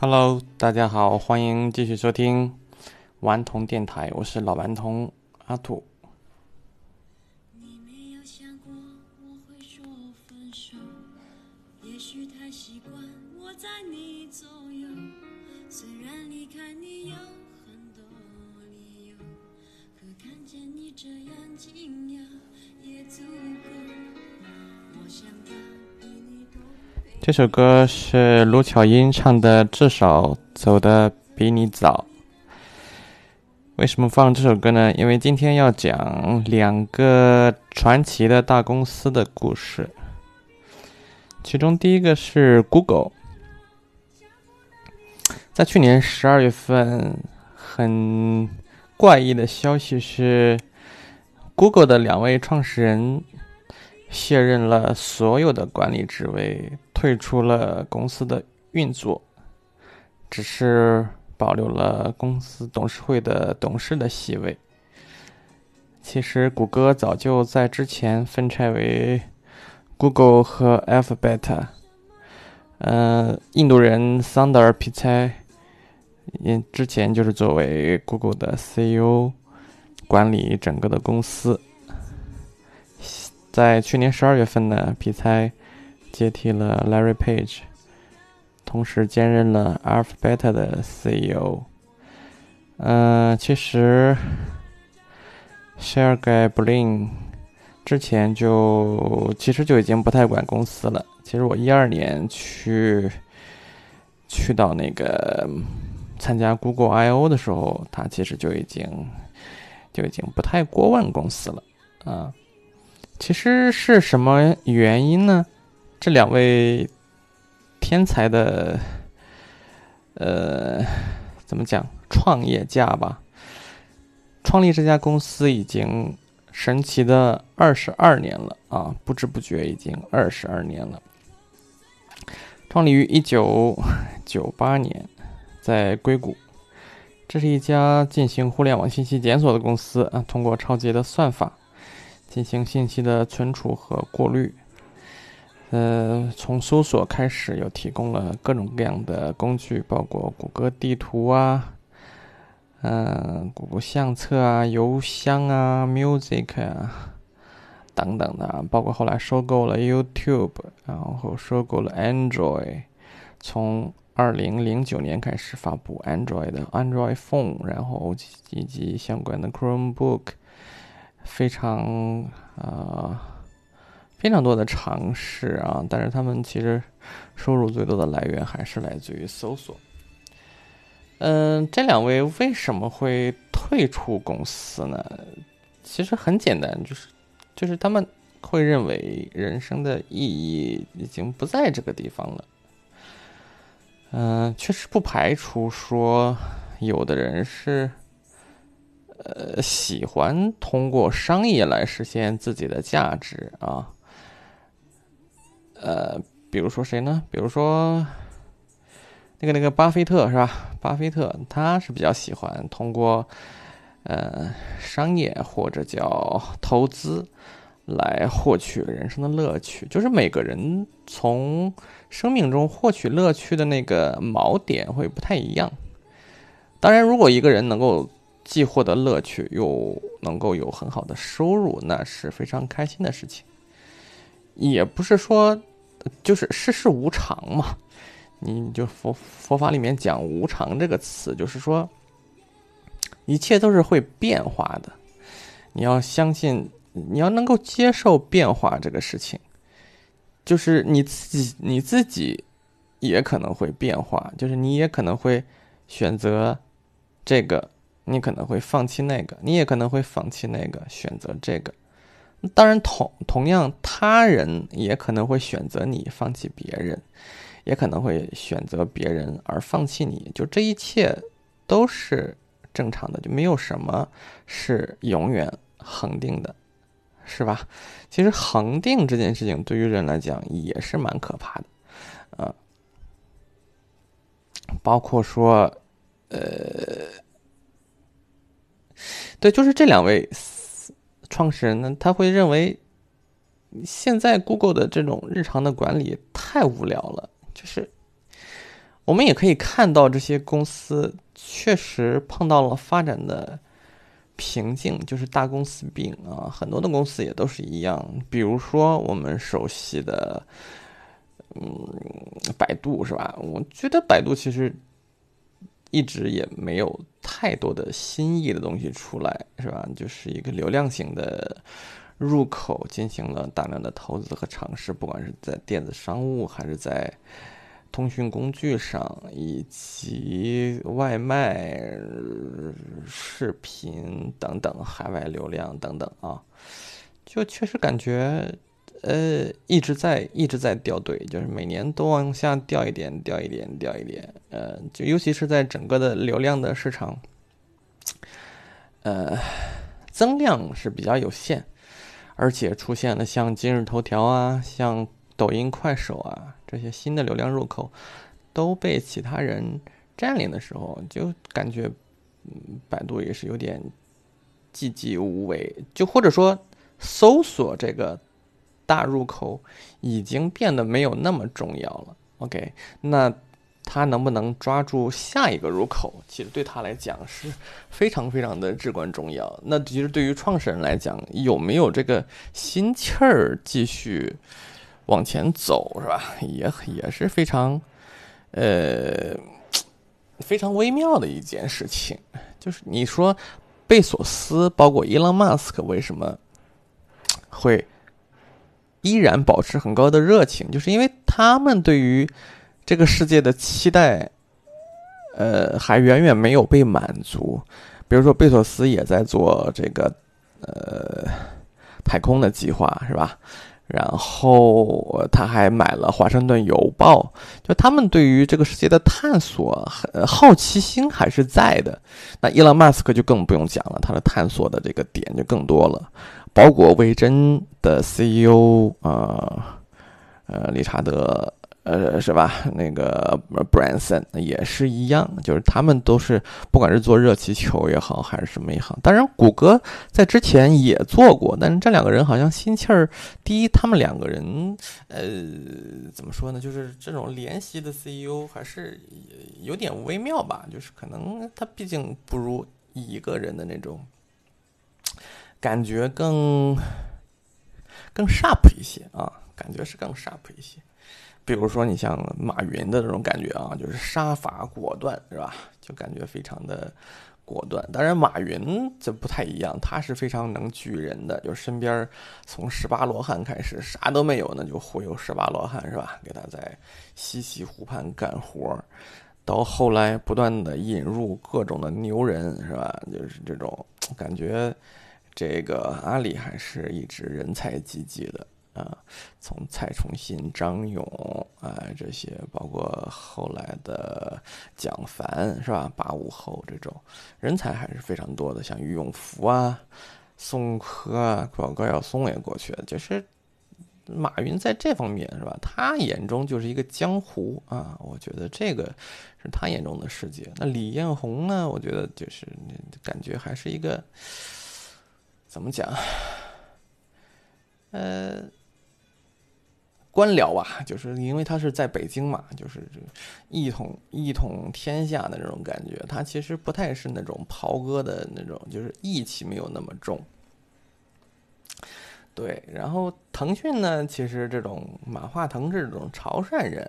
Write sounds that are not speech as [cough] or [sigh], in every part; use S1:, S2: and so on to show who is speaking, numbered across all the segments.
S1: Hello，大家好，欢迎继续收听顽童电台，我是老顽童阿土。这首歌是卢巧音唱的，《至少走得比你早》。为什么放这首歌呢？因为今天要讲两个传奇的大公司的故事。其中第一个是 Google，在去年十二月份，很怪异的消息是，Google 的两位创始人卸任了所有的管理职位，退出了公司的运作，只是保留了公司董事会的董事的席位。其实，谷歌早就在之前分拆为 Google 和 Alphabet。呃，印度人桑德尔皮猜，也之前就是作为 Google 的 CEO，管理整个的公司。在去年十二月份呢，皮猜接替了 Larry Page，同时兼任了 Alphabet 的 CEO。呃，其实 Sergey Brin 之前就其实就已经不太管公司了。其实我一二年去去到那个参加 Google I/O 的时候，他其实就已经就已经不太过问公司了啊。其实是什么原因呢？这两位天才的，呃，怎么讲，创业家吧，创立这家公司已经神奇的二十二年了啊！不知不觉已经二十二年了。创立于一九九八年，在硅谷，这是一家进行互联网信息检索的公司啊，通过超级的算法。进行信息的存储和过滤，呃，从搜索开始，又提供了各种各样的工具，包括谷歌地图啊，嗯，谷歌相册啊、邮箱啊、Music 啊等等的，包括后来收购了 YouTube，然后收购了 Android，从二零零九年开始发布 Android 的 Android Phone，然后以及相关的 Chromebook。非常啊，非常多的尝试啊，但是他们其实收入最多的来源还是来自于搜索。嗯，这两位为什么会退出公司呢？其实很简单，就是就是他们会认为人生的意义已经不在这个地方了。嗯，确实不排除说有的人是。呃，喜欢通过商业来实现自己的价值啊。呃，比如说谁呢？比如说那个那个巴菲特是吧？巴菲特他是比较喜欢通过呃商业或者叫投资来获取人生的乐趣。就是每个人从生命中获取乐趣的那个锚点会不太一样。当然，如果一个人能够既获得乐趣，又能够有很好的收入，那是非常开心的事情。也不是说，就是世事无常嘛。你就佛佛法里面讲无常这个词，就是说，一切都是会变化的。你要相信，你要能够接受变化这个事情。就是你自己，你自己也可能会变化，就是你也可能会选择这个。你可能会放弃那个，你也可能会放弃那个，选择这个。当然，同同样，他人也可能会选择你，放弃别人，也可能会选择别人而放弃你。就这一切都是正常的，就没有什么是永远恒定的，是吧？其实恒定这件事情对于人来讲也是蛮可怕的，啊，包括说，呃。对，就是这两位创始人呢，他会认为现在 Google 的这种日常的管理太无聊了。就是我们也可以看到这些公司确实碰到了发展的瓶颈，就是大公司病啊。很多的公司也都是一样，比如说我们熟悉的，嗯，百度是吧？我觉得百度其实一直也没有太多的新意的东西出来，是吧？就是一个流量型的入口，进行了大量的投资和尝试，不管是在电子商务还是在。通讯工具上，以及外卖、视频等等海外流量等等啊，就确实感觉，呃，一直在一直在掉队，就是每年都往下掉一点，掉一点，掉一点，呃，就尤其是在整个的流量的市场，呃，增量是比较有限，而且出现了像今日头条啊，像。抖音、快手啊，这些新的流量入口都被其他人占领的时候，就感觉，嗯，百度也是有点寂寂无为，就或者说，搜索这个大入口已经变得没有那么重要了。OK，那他能不能抓住下一个入口，其实对他来讲是非常非常的至关重要。那其实对于创始人来讲，有没有这个心气儿继续？往前走是吧？也也是非常，呃，非常微妙的一件事情。就是你说，贝索斯包括伊隆马斯克为什么会依然保持很高的热情？就是因为他们对于这个世界的期待，呃，还远远没有被满足。比如说，贝索斯也在做这个呃太空的计划，是吧？然后他还买了《华盛顿邮报》，就他们对于这个世界的探索，好奇心还是在的。那伊隆马斯克就更不用讲了，他的探索的这个点就更多了。包括维珍的 CEO 啊，呃，理查德。呃，是吧？那个 Branson 也是一样，就是他们都是，不管是做热气球也好，还是什么也好。当然，谷歌在之前也做过，但是这两个人好像心气儿。第一，他们两个人，呃，怎么说呢？就是这种联席的 CEO 还是有点微妙吧。就是可能他毕竟不如一个人的那种感觉更更 sharp 一些啊，感觉是更 sharp 一些。比如说，你像马云的这种感觉啊，就是杀伐果断，是吧？就感觉非常的果断。当然，马云这不太一样，他是非常能聚人的，就身边从十八罗汉开始啥都没有，那就忽悠十八罗汉，是吧？给他在西溪湖畔干活，到后来不断的引入各种的牛人，是吧？就是这种感觉，这个阿里还是一直人才济济的。啊，从蔡崇信、张勇啊这些，包括后来的蒋凡是吧？八五后这种人才还是非常多的，像于永福啊、宋柯啊，包括高晓松也过去了。就是马云在这方面是吧？他眼中就是一个江湖啊，我觉得这个是他眼中的世界。那李彦宏呢？我觉得就是感觉还是一个怎么讲？呃。官僚吧，就是因为他是在北京嘛，就是一统一统天下的那种感觉。他其实不太是那种袍哥的那种，就是义气没有那么重。对，然后腾讯呢，其实这种马化腾这种潮汕人，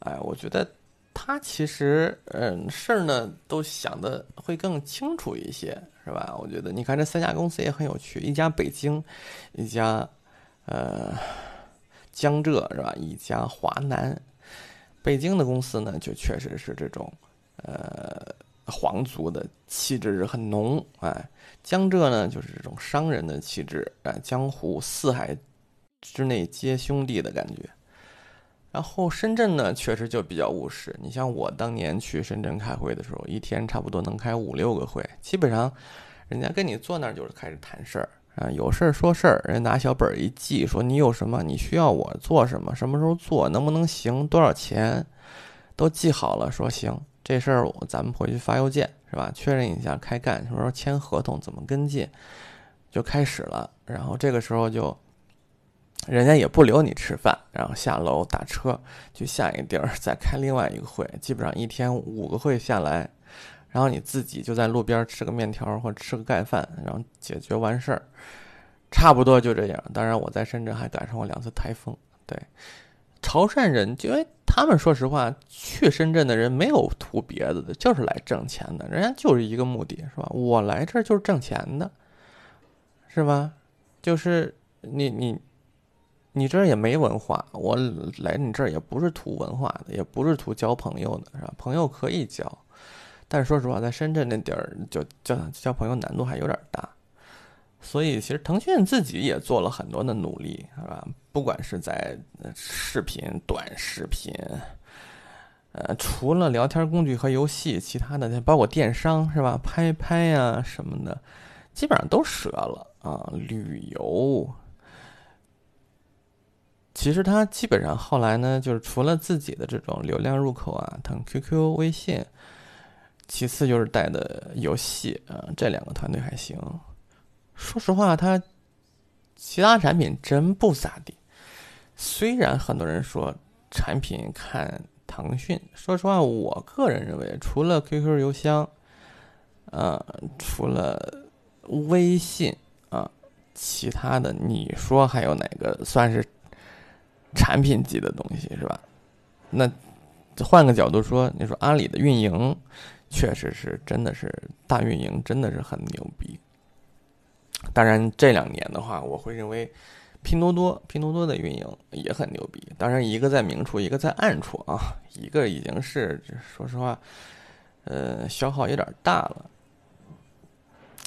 S1: 哎，我觉得他其实嗯事儿呢都想的会更清楚一些，是吧？我觉得你看这三家公司也很有趣，一家北京，一家呃。江浙是吧？一家华南，北京的公司呢，就确实是这种，呃，皇族的气质是很浓，哎，江浙呢，就是这种商人的气质，哎，江湖四海之内皆兄弟的感觉。然后深圳呢，确实就比较务实。你像我当年去深圳开会的时候，一天差不多能开五六个会，基本上，人家跟你坐那儿就是开始谈事儿。啊，有事儿说事儿，人拿小本儿一记，说你有什么，你需要我做什么，什么时候做，能不能行，多少钱，都记好了。说行，这事儿咱们回去发邮件，是吧？确认一下开干，什么时候签合同，怎么跟进，就开始了。然后这个时候就人家也不留你吃饭，然后下楼打车去下一个地儿再开另外一个会，基本上一天五个会下来，然后你自己就在路边吃个面条或者吃个盖饭，然后解决完事儿，差不多就这样。当然我在深圳还赶上过两次台风。对，潮汕人，因为他们说实话，去深圳的人没有图别的的，就是来挣钱的，人家就是一个目的，是吧？我来这儿就是挣钱的，是吧？就是你你。你这儿也没文化，我来你这儿也不是图文化的，也不是图交朋友的，是吧？朋友可以交，但是说实话，在深圳那地儿，就交交朋友难度还有点大。所以，其实腾讯自己也做了很多的努力，是吧？不管是在视频、短视频，呃，除了聊天工具和游戏，其他的包括电商，是吧？拍拍呀什么的，基本上都折了啊，旅游。其实他基本上后来呢，就是除了自己的这种流量入口啊，腾 QQ、微信，其次就是带的游戏啊，这两个团队还行。说实话，他其他产品真不咋地。虽然很多人说产品看腾讯，说实话，我个人认为，除了 QQ 邮箱，呃，除了微信啊，其他的你说还有哪个算是？产品级的东西是吧？那换个角度说，你说阿里的运营确实是真的是大运营，真的是很牛逼。当然这两年的话，我会认为拼多多拼多多的运营也很牛逼。当然一个在明处，一个在暗处啊，一个已经是说实话，呃，消耗有点大了。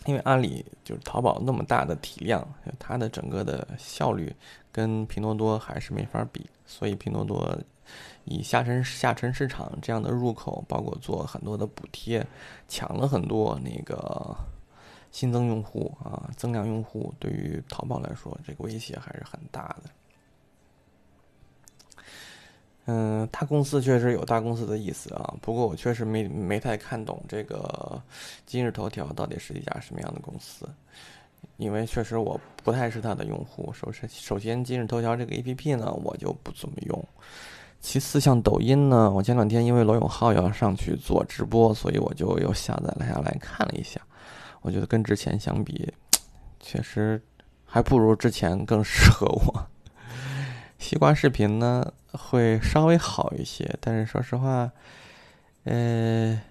S1: 因为阿里就是淘宝那么大的体量，它的整个的效率跟拼多多还是没法比，所以拼多多以下沉下沉市场这样的入口，包括做很多的补贴，抢了很多那个新增用户啊，增量用户，对于淘宝来说，这个威胁还是很大的。嗯，大公司确实有大公司的意思啊，不过我确实没没太看懂这个今日头条到底是一家什么样的公司，因为确实我不太是它的用户。首先，首先今日头条这个 A P P 呢，我就不怎么用。其次，像抖音呢，我前两天因为罗永浩要上去做直播，所以我就又下载了下来看了一下。我觉得跟之前相比，确实还不如之前更 [laughs] 适合我。西瓜视频呢会稍微好一些，但是说实话，呃，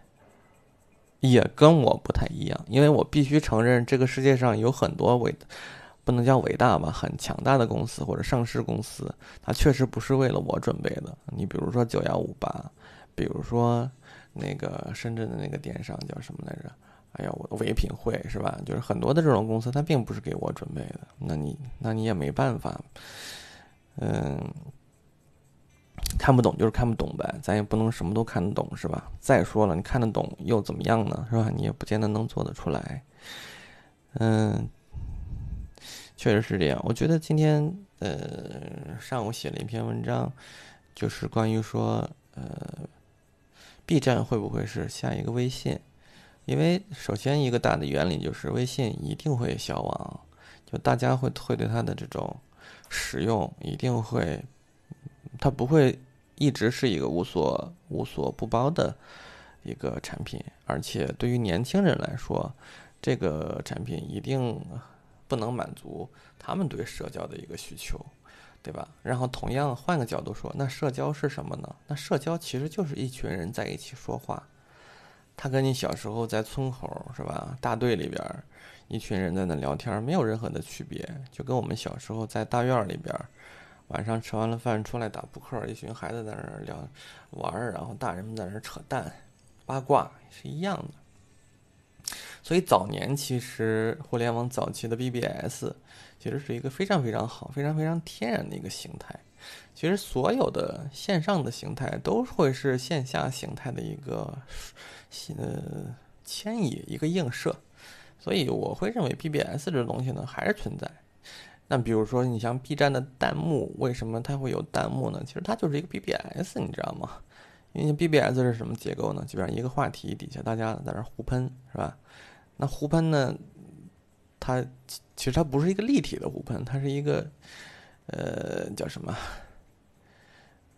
S1: 也跟我不太一样，因为我必须承认，这个世界上有很多伟，不能叫伟大吧，很强大的公司或者上市公司，它确实不是为了我准备的。你比如说九幺五八，比如说那个深圳的那个电商叫什么来着？哎呀，我的唯品会是吧？就是很多的这种公司，它并不是给我准备的。那你那你也没办法。嗯，看不懂就是看不懂呗，咱也不能什么都看得懂，是吧？再说了，你看得懂又怎么样呢？是吧？你也不见得能做得出来。嗯，确实是这样。我觉得今天呃上午写了一篇文章，就是关于说呃，B 站会不会是下一个微信？因为首先一个大的原理就是微信一定会消亡，就大家会会对它的这种。使用一定会，它不会一直是一个无所无所不包的一个产品，而且对于年轻人来说，这个产品一定不能满足他们对社交的一个需求，对吧？然后同样换个角度说，那社交是什么呢？那社交其实就是一群人在一起说话，它跟你小时候在村口是吧，大队里边。一群人在那聊天，没有任何的区别，就跟我们小时候在大院里边，晚上吃完了饭出来打扑克，一群孩子在那聊玩，然后大人们在那扯淡、八卦是一样的。所以早年其实互联网早期的 BBS，其实是一个非常非常好、非常非常天然的一个形态。其实所有的线上的形态都会是线下形态的一个呃迁移、一个映射。所以我会认为 BBS 这东西呢还是存在。那比如说你像 B 站的弹幕，为什么它会有弹幕呢？其实它就是一个 BBS，你知道吗？因为 BBS 是什么结构呢？基本上一个话题底下大家在那互喷，是吧？那互喷呢，它其实它不是一个立体的互喷，它是一个呃，叫什么？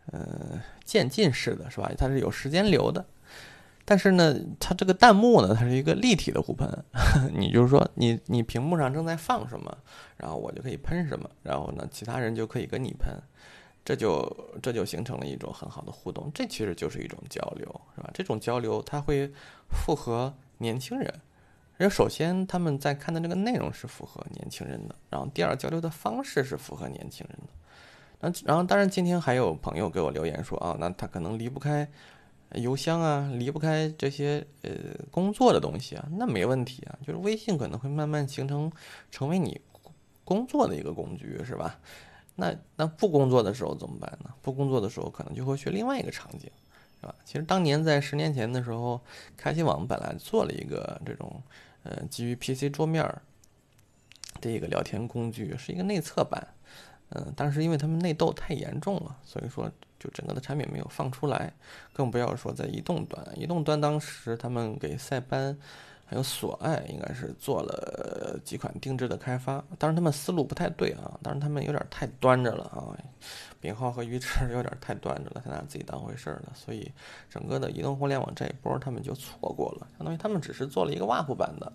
S1: 呃，渐进式的是吧？它是有时间流的。但是呢，它这个弹幕呢，它是一个立体的互喷。[laughs] 你就是说，你你屏幕上正在放什么，然后我就可以喷什么，然后呢，其他人就可以跟你喷，这就这就形成了一种很好的互动。这其实就是一种交流，是吧？这种交流它会符合年轻人。因为首先他们在看的这个内容是符合年轻人的，然后第二交流的方式是符合年轻人的。那然后当然今天还有朋友给我留言说啊，那他可能离不开。邮箱啊，离不开这些呃工作的东西啊，那没问题啊。就是微信可能会慢慢形成成为你工作的一个工具，是吧？那那不工作的时候怎么办呢？不工作的时候可能就会去另外一个场景，是吧？其实当年在十年前的时候，开心网本来做了一个这种呃基于 PC 桌面的一个聊天工具，是一个内测版。嗯，但是因为他们内斗太严重了，所以说就整个的产品没有放出来，更不要说在移动端。移动端当时他们给塞班还有索爱应该是做了几款定制的开发，当然他们思路不太对啊，当然他们有点太端着了啊，炳浩和鱼池有点太端着了，太拿自己当回事了，所以整个的移动互联网这一波他们就错过了，相当于他们只是做了一个 WAP 版的。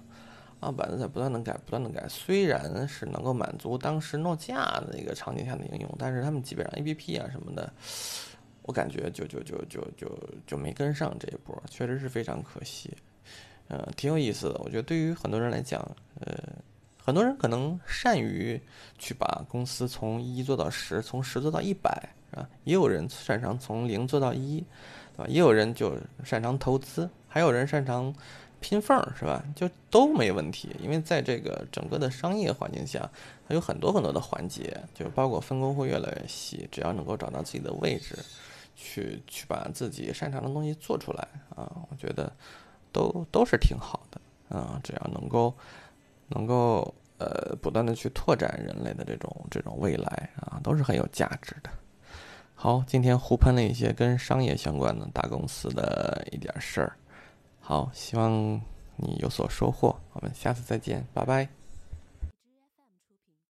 S1: 啊，板子在不断的改，不断的改，虽然是能够满足当时诺基亚的一个场景下的应用，但是他们基本上 A P P 啊什么的，我感觉就就就就就就没跟上这一波，确实是非常可惜。呃，挺有意思的，我觉得对于很多人来讲，呃，很多人可能善于去把公司从一做到十，从十做到一百，啊，也有人擅长从零做到一，对吧？也有人就擅长投资，还有人擅长。拼缝是吧？就都没问题，因为在这个整个的商业环境下，它有很多很多的环节，就包括分工会越来越细。只要能够找到自己的位置，去去把自己擅长的东西做出来啊，我觉得都都是挺好的啊。只要能够能够呃不断的去拓展人类的这种这种未来啊，都是很有价值的。好，今天互喷了一些跟商业相关的大公司的一点事儿。好，希望你有所收获。我们下次再见，拜拜。